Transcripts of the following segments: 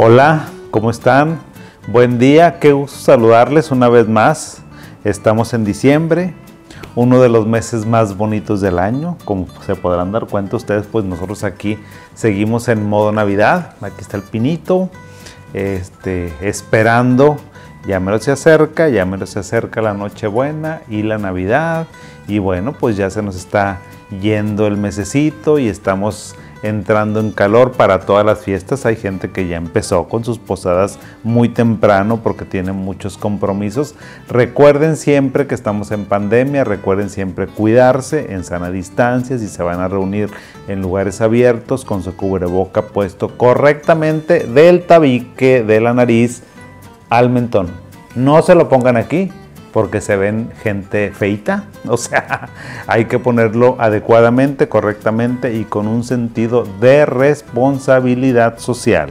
Hola, ¿cómo están? Buen día, qué gusto saludarles una vez más. Estamos en diciembre, uno de los meses más bonitos del año, como se podrán dar cuenta ustedes, pues nosotros aquí seguimos en modo Navidad. Aquí está el pinito, este, esperando. Ya menos se acerca, ya menos se acerca la Nochebuena y la Navidad. Y bueno, pues ya se nos está yendo el mesecito y estamos entrando en calor para todas las fiestas. Hay gente que ya empezó con sus posadas muy temprano porque tienen muchos compromisos. Recuerden siempre que estamos en pandemia, recuerden siempre cuidarse en sana distancia, si se van a reunir en lugares abiertos con su cubreboca puesto correctamente del tabique de la nariz al mentón. No se lo pongan aquí, porque se ven gente feita. O sea, hay que ponerlo adecuadamente, correctamente y con un sentido de responsabilidad social.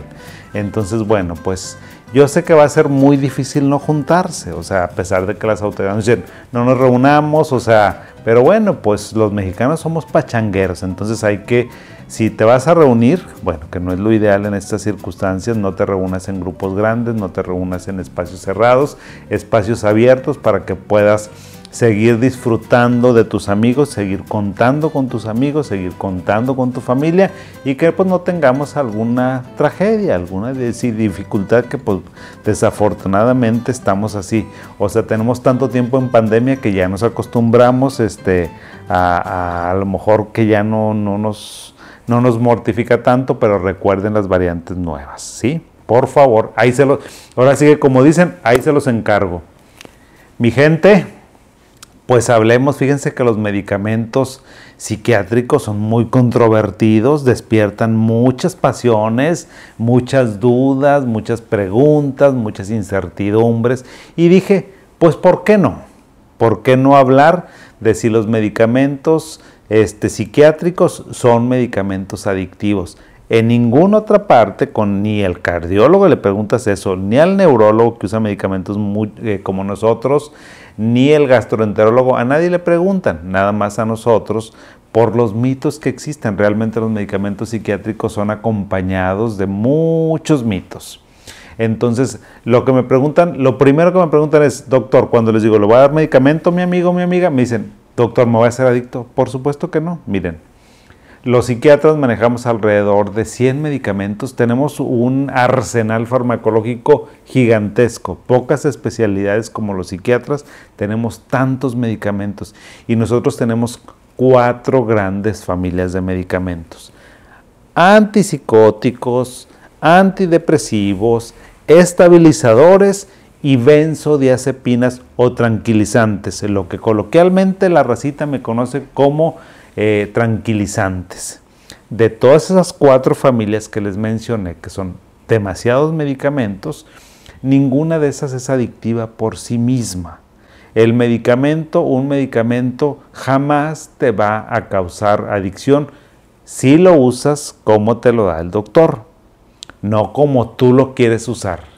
Entonces, bueno, pues yo sé que va a ser muy difícil no juntarse, o sea, a pesar de que las autoridades dicen, no nos reunamos, o sea, pero bueno, pues los mexicanos somos pachangueros, entonces hay que si te vas a reunir, bueno, que no es lo ideal en estas circunstancias, no te reúnas en grupos grandes, no te reúnas en espacios cerrados, espacios abiertos para que puedas seguir disfrutando de tus amigos, seguir contando con tus amigos, seguir contando con tu familia y que pues no tengamos alguna tragedia, alguna dificultad que pues desafortunadamente estamos así. O sea, tenemos tanto tiempo en pandemia que ya nos acostumbramos este, a, a, a lo mejor que ya no, no nos no nos mortifica tanto, pero recuerden las variantes nuevas, ¿sí? Por favor, ahí se los, ahora sí que como dicen, ahí se los encargo. Mi gente, pues hablemos, fíjense que los medicamentos psiquiátricos son muy controvertidos, despiertan muchas pasiones, muchas dudas, muchas preguntas, muchas incertidumbres. Y dije, pues ¿por qué no? ¿Por qué no hablar de si los medicamentos este, psiquiátricos son medicamentos adictivos. En ninguna otra parte, con ni el cardiólogo le preguntas eso, ni al neurólogo que usa medicamentos eh, como nosotros, ni el gastroenterólogo, a nadie le preguntan, nada más a nosotros, por los mitos que existen. Realmente los medicamentos psiquiátricos son acompañados de muchos mitos. Entonces, lo que me preguntan, lo primero que me preguntan es, doctor, cuando les digo, ¿le voy a dar medicamento, mi amigo, mi amiga? Me dicen, Doctor, ¿me voy a ser adicto? Por supuesto que no. Miren, los psiquiatras manejamos alrededor de 100 medicamentos, tenemos un arsenal farmacológico gigantesco, pocas especialidades como los psiquiatras, tenemos tantos medicamentos y nosotros tenemos cuatro grandes familias de medicamentos. Antipsicóticos, antidepresivos, estabilizadores y benzodiazepinas o tranquilizantes, lo que coloquialmente la racita me conoce como eh, tranquilizantes. De todas esas cuatro familias que les mencioné, que son demasiados medicamentos, ninguna de esas es adictiva por sí misma. El medicamento, un medicamento jamás te va a causar adicción si lo usas como te lo da el doctor, no como tú lo quieres usar.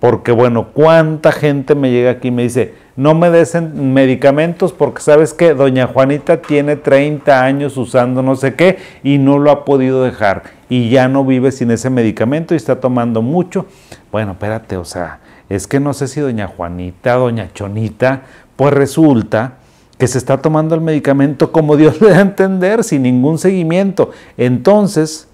Porque bueno, cuánta gente me llega aquí y me dice, no me des medicamentos porque sabes que doña Juanita tiene 30 años usando no sé qué y no lo ha podido dejar y ya no vive sin ese medicamento y está tomando mucho. Bueno, espérate, o sea, es que no sé si doña Juanita, doña Chonita, pues resulta que se está tomando el medicamento como Dios le da a entender, sin ningún seguimiento. Entonces,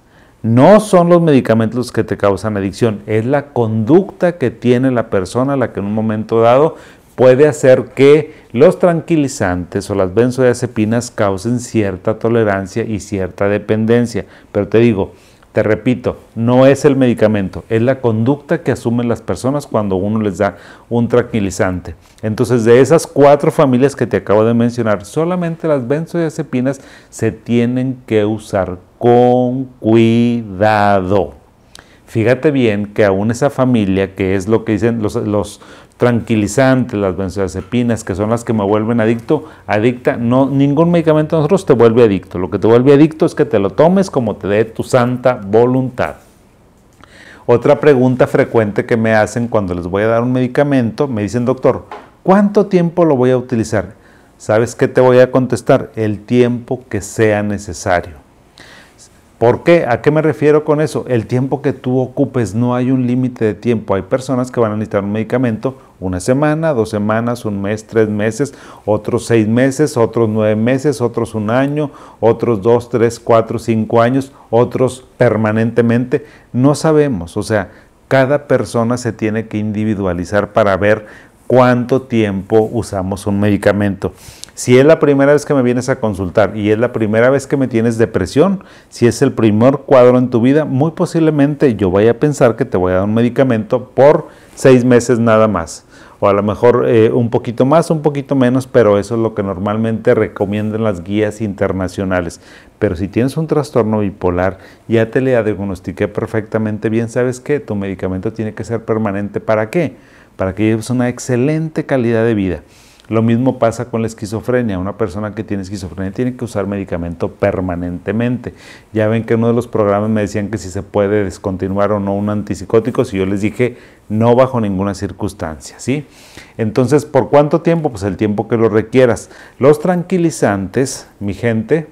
no son los medicamentos los que te causan adicción, es la conducta que tiene la persona la que en un momento dado puede hacer que los tranquilizantes o las benzodiazepinas causen cierta tolerancia y cierta dependencia. Pero te digo, te repito, no es el medicamento, es la conducta que asumen las personas cuando uno les da un tranquilizante. Entonces, de esas cuatro familias que te acabo de mencionar, solamente las benzodiazepinas se tienen que usar con cuidado. Fíjate bien que aún esa familia, que es lo que dicen los, los tranquilizantes, las benzodiazepinas, que son las que me vuelven adicto, adicta, no, ningún medicamento de nosotros te vuelve adicto. Lo que te vuelve adicto es que te lo tomes como te dé tu santa voluntad. Otra pregunta frecuente que me hacen cuando les voy a dar un medicamento, me dicen, doctor, ¿cuánto tiempo lo voy a utilizar? ¿Sabes qué te voy a contestar? El tiempo que sea necesario. ¿Por qué? ¿A qué me refiero con eso? El tiempo que tú ocupes, no hay un límite de tiempo. Hay personas que van a necesitar un medicamento una semana, dos semanas, un mes, tres meses, otros seis meses, otros nueve meses, otros un año, otros dos, tres, cuatro, cinco años, otros permanentemente. No sabemos, o sea, cada persona se tiene que individualizar para ver cuánto tiempo usamos un medicamento. Si es la primera vez que me vienes a consultar y es la primera vez que me tienes depresión, si es el primer cuadro en tu vida, muy posiblemente yo vaya a pensar que te voy a dar un medicamento por seis meses nada más. O a lo mejor eh, un poquito más, un poquito menos, pero eso es lo que normalmente recomiendan las guías internacionales. Pero si tienes un trastorno bipolar, ya te le diagnostiqué perfectamente bien, ¿sabes qué? Tu medicamento tiene que ser permanente. ¿Para qué? Para que lleves una excelente calidad de vida. Lo mismo pasa con la esquizofrenia. Una persona que tiene esquizofrenia tiene que usar medicamento permanentemente. Ya ven que en uno de los programas me decían que si se puede descontinuar o no un antipsicótico, si yo les dije no bajo ninguna circunstancia, ¿sí? Entonces, ¿por cuánto tiempo? Pues el tiempo que lo requieras. Los tranquilizantes, mi gente,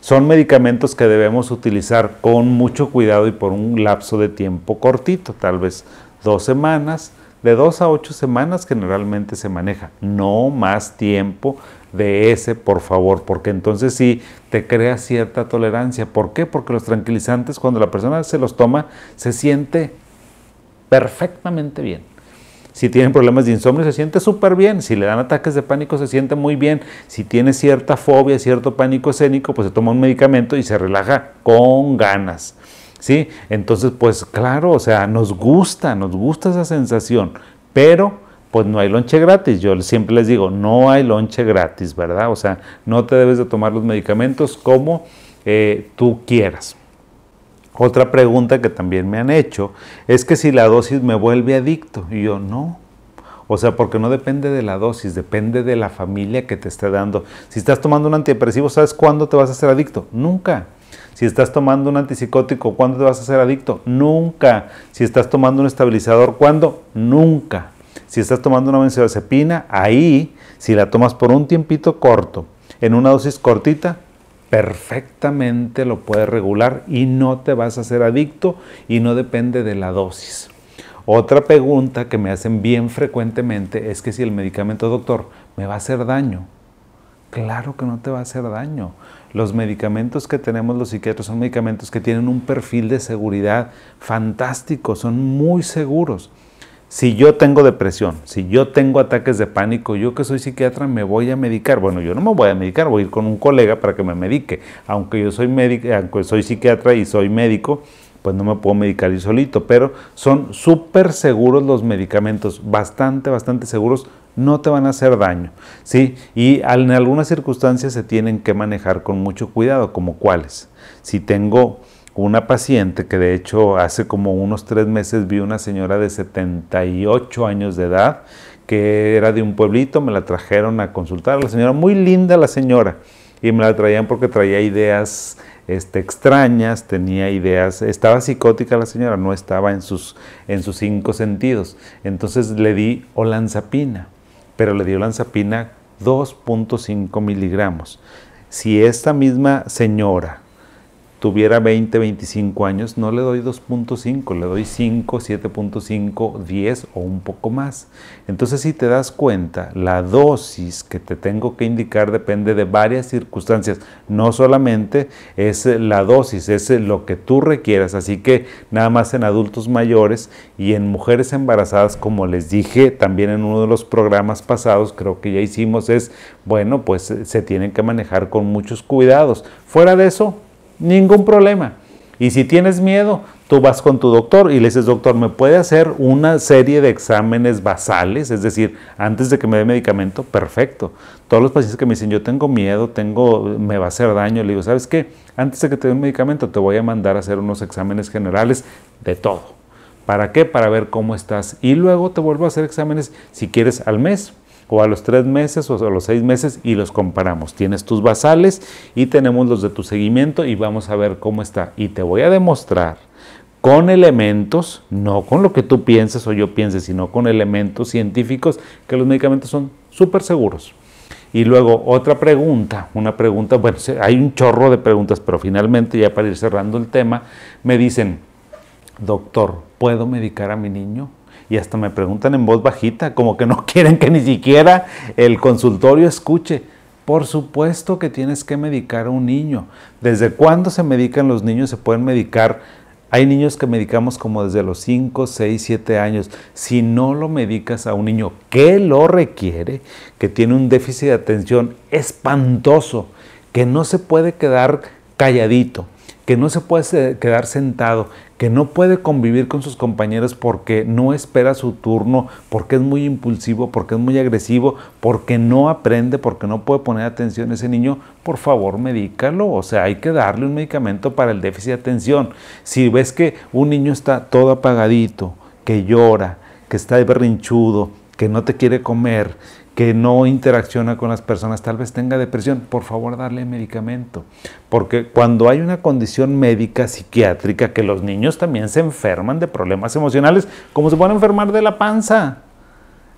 son medicamentos que debemos utilizar con mucho cuidado y por un lapso de tiempo cortito, tal vez dos semanas, de dos a ocho semanas generalmente se maneja, no más tiempo de ese, por favor, porque entonces sí te crea cierta tolerancia. ¿Por qué? Porque los tranquilizantes, cuando la persona se los toma, se siente perfectamente bien. Si tienen problemas de insomnio, se siente súper bien. Si le dan ataques de pánico, se siente muy bien. Si tiene cierta fobia, cierto pánico escénico, pues se toma un medicamento y se relaja con ganas. Entonces, pues claro, o sea, nos gusta, nos gusta esa sensación, pero pues no hay lonche gratis. Yo siempre les digo, no hay lonche gratis, ¿verdad? O sea, no te debes de tomar los medicamentos como eh, tú quieras. Otra pregunta que también me han hecho es que si la dosis me vuelve adicto. Y yo, no. O sea, porque no depende de la dosis, depende de la familia que te esté dando. Si estás tomando un antidepresivo, ¿sabes cuándo te vas a hacer adicto? Nunca. Si estás tomando un antipsicótico, ¿cuándo te vas a hacer adicto? Nunca. Si estás tomando un estabilizador, ¿cuándo? Nunca. Si estás tomando una benzodiazepina, ahí, si la tomas por un tiempito corto, en una dosis cortita, perfectamente lo puedes regular y no te vas a hacer adicto y no depende de la dosis. Otra pregunta que me hacen bien frecuentemente es que si el medicamento, doctor, me va a hacer daño. Claro que no te va a hacer daño. Los medicamentos que tenemos los psiquiatras son medicamentos que tienen un perfil de seguridad fantástico, son muy seguros. Si yo tengo depresión, si yo tengo ataques de pánico, yo que soy psiquiatra me voy a medicar. Bueno, yo no me voy a medicar, voy a ir con un colega para que me medique. Aunque yo soy médico, aunque soy psiquiatra y soy médico, pues no me puedo medicar yo solito, pero son súper seguros los medicamentos, bastante, bastante seguros, no te van a hacer daño, ¿sí? Y en algunas circunstancias se tienen que manejar con mucho cuidado, como cuáles. Si tengo una paciente que de hecho hace como unos tres meses vi una señora de 78 años de edad que era de un pueblito, me la trajeron a consultar, la señora, muy linda la señora, y me la traían porque traía ideas este, extrañas, tenía ideas, estaba psicótica la señora, no estaba en sus, en sus cinco sentidos. Entonces le di olanzapina, pero le di olanzapina 2.5 miligramos. Si esta misma señora tuviera 20, 25 años, no le doy 2.5, le doy 5, 7.5, 10 o un poco más. Entonces, si te das cuenta, la dosis que te tengo que indicar depende de varias circunstancias. No solamente es la dosis, es lo que tú requieras. Así que nada más en adultos mayores y en mujeres embarazadas, como les dije también en uno de los programas pasados, creo que ya hicimos, es, bueno, pues se tienen que manejar con muchos cuidados. Fuera de eso, Ningún problema. Y si tienes miedo, tú vas con tu doctor y le dices, doctor, ¿me puede hacer una serie de exámenes basales? Es decir, antes de que me dé medicamento, perfecto. Todos los pacientes que me dicen, yo tengo miedo, tengo, me va a hacer daño, le digo, ¿sabes qué? Antes de que te dé un medicamento, te voy a mandar a hacer unos exámenes generales de todo. ¿Para qué? Para ver cómo estás. Y luego te vuelvo a hacer exámenes, si quieres, al mes o a los tres meses o a los seis meses y los comparamos. Tienes tus basales y tenemos los de tu seguimiento y vamos a ver cómo está. Y te voy a demostrar con elementos, no con lo que tú pienses o yo piense, sino con elementos científicos que los medicamentos son súper seguros. Y luego otra pregunta, una pregunta, bueno, hay un chorro de preguntas, pero finalmente ya para ir cerrando el tema, me dicen, doctor, ¿puedo medicar a mi niño? Y hasta me preguntan en voz bajita, como que no quieren que ni siquiera el consultorio escuche. Por supuesto que tienes que medicar a un niño. ¿Desde cuándo se medican los niños? Se pueden medicar hay niños que medicamos como desde los 5, 6, 7 años. Si no lo medicas a un niño que lo requiere, que tiene un déficit de atención espantoso, que no se puede quedar calladito, que no se puede quedar sentado, que no puede convivir con sus compañeros porque no espera su turno, porque es muy impulsivo, porque es muy agresivo, porque no aprende, porque no puede poner atención a ese niño, por favor medícalo. O sea, hay que darle un medicamento para el déficit de atención. Si ves que un niño está todo apagadito, que llora, que está berrinchudo, que no te quiere comer, que no interacciona con las personas, tal vez tenga depresión, por favor darle medicamento. Porque cuando hay una condición médica, psiquiátrica, que los niños también se enferman de problemas emocionales, como se pueden enfermar de la panza.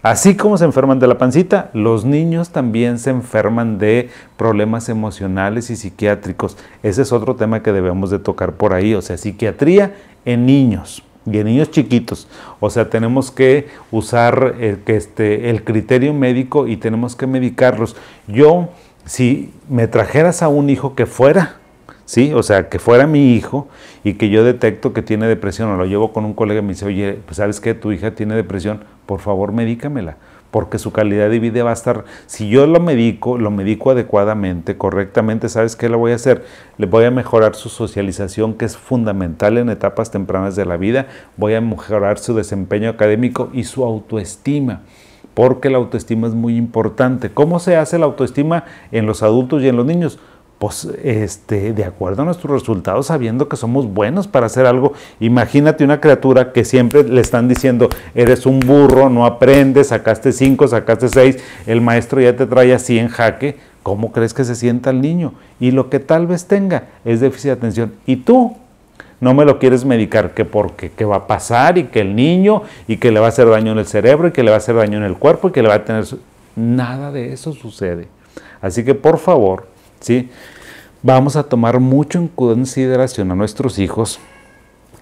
Así como se enferman de la pancita, los niños también se enferman de problemas emocionales y psiquiátricos. Ese es otro tema que debemos de tocar por ahí, o sea, psiquiatría en niños y en niños chiquitos. O sea, tenemos que usar el, este, el criterio médico y tenemos que medicarlos. Yo, si me trajeras a un hijo que fuera, ¿sí? O sea, que fuera mi hijo y que yo detecto que tiene depresión o lo llevo con un colega y me dice, oye, pues sabes que tu hija tiene depresión, por favor medícamela porque su calidad de vida va a estar, si yo lo medico, lo medico adecuadamente, correctamente, ¿sabes qué le voy a hacer? Le voy a mejorar su socialización, que es fundamental en etapas tempranas de la vida, voy a mejorar su desempeño académico y su autoestima porque la autoestima es muy importante. ¿Cómo se hace la autoestima en los adultos y en los niños? Pues este, de acuerdo a nuestros resultados, sabiendo que somos buenos para hacer algo. Imagínate una criatura que siempre le están diciendo, eres un burro, no aprendes, sacaste cinco, sacaste seis, el maestro ya te trae así en jaque. ¿Cómo crees que se sienta el niño? Y lo que tal vez tenga es déficit de atención. Y tú no me lo quieres medicar, que porque qué va a pasar y que el niño y que le va a hacer daño en el cerebro y que le va a hacer daño en el cuerpo y que le va a tener... Nada de eso sucede. Así que por favor, ¿sí? Vamos a tomar mucho en consideración a nuestros hijos.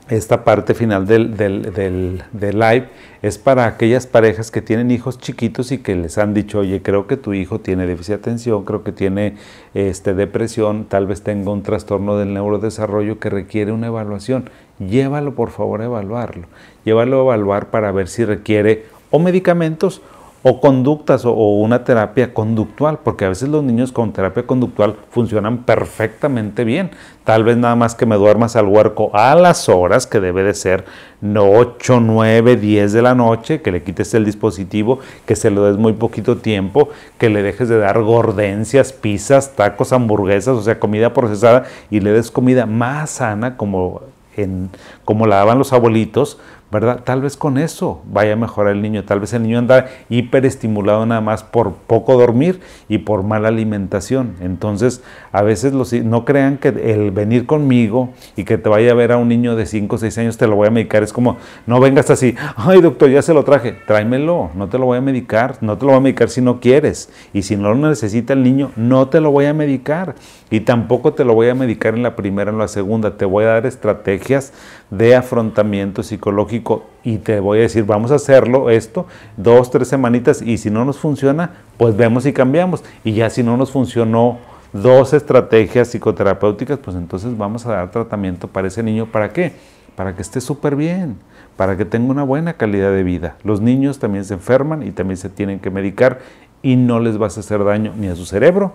Esta parte final del, del, live es para aquellas parejas que tienen hijos chiquitos y que les han dicho, oye, creo que tu hijo tiene déficit de atención, creo que tiene este, depresión, tal vez tenga un trastorno del neurodesarrollo que requiere una evaluación. Llévalo por favor a evaluarlo. Llévalo a evaluar para ver si requiere o medicamentos o conductas o, una terapia conductual, porque a veces los niños con terapia conductual funcionan perfectamente bien. Tal vez nada más que me duermas al huerco a las horas que debe de ser 8, 9, 10 de la noche, que le quites el dispositivo, que se lo des muy poquito tiempo, que le dejes de dar gordencias, pizzas, tacos, hamburguesas, o sea, comida procesada y le des comida más sana como en, como la daban los abuelitos, ¿verdad? Tal vez con eso vaya a mejorar el niño, tal vez el niño anda hiperestimulado nada más por poco dormir y por mala alimentación. Entonces, a veces los, no crean que el venir conmigo y que te vaya a ver a un niño de 5 o 6 años te lo voy a medicar, es como, no vengas así, ay doctor, ya se lo traje, tráemelo, no te lo voy a medicar, no te lo voy a medicar si no quieres. Y si no lo necesita el niño, no te lo voy a medicar. Y tampoco te lo voy a medicar en la primera, en la segunda, te voy a dar estrategias de afrontamiento psicológico y te voy a decir, vamos a hacerlo esto dos, tres semanitas y si no nos funciona, pues vemos y cambiamos. Y ya si no nos funcionó dos estrategias psicoterapéuticas, pues entonces vamos a dar tratamiento para ese niño. ¿Para qué? Para que esté súper bien, para que tenga una buena calidad de vida. Los niños también se enferman y también se tienen que medicar y no les vas a hacer daño ni a su cerebro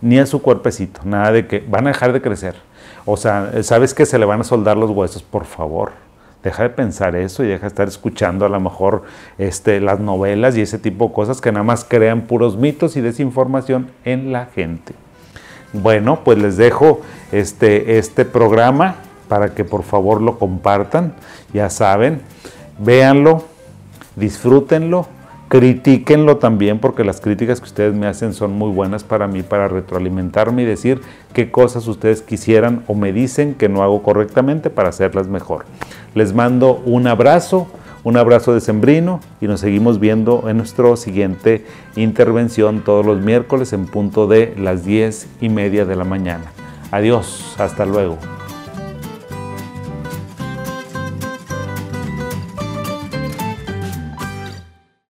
ni a su cuerpecito. Nada de que van a dejar de crecer o sea, ¿sabes que se le van a soldar los huesos? Por favor, deja de pensar eso y deja de estar escuchando a lo mejor este, las novelas y ese tipo de cosas que nada más crean puros mitos y desinformación en la gente. Bueno, pues les dejo este, este programa para que por favor lo compartan. Ya saben, véanlo, disfrútenlo Critíquenlo también porque las críticas que ustedes me hacen son muy buenas para mí, para retroalimentarme y decir qué cosas ustedes quisieran o me dicen que no hago correctamente para hacerlas mejor. Les mando un abrazo, Un abrazo de sembrino y nos seguimos viendo en nuestra siguiente intervención todos los miércoles en punto de las diez y media de la mañana. Adiós, hasta luego.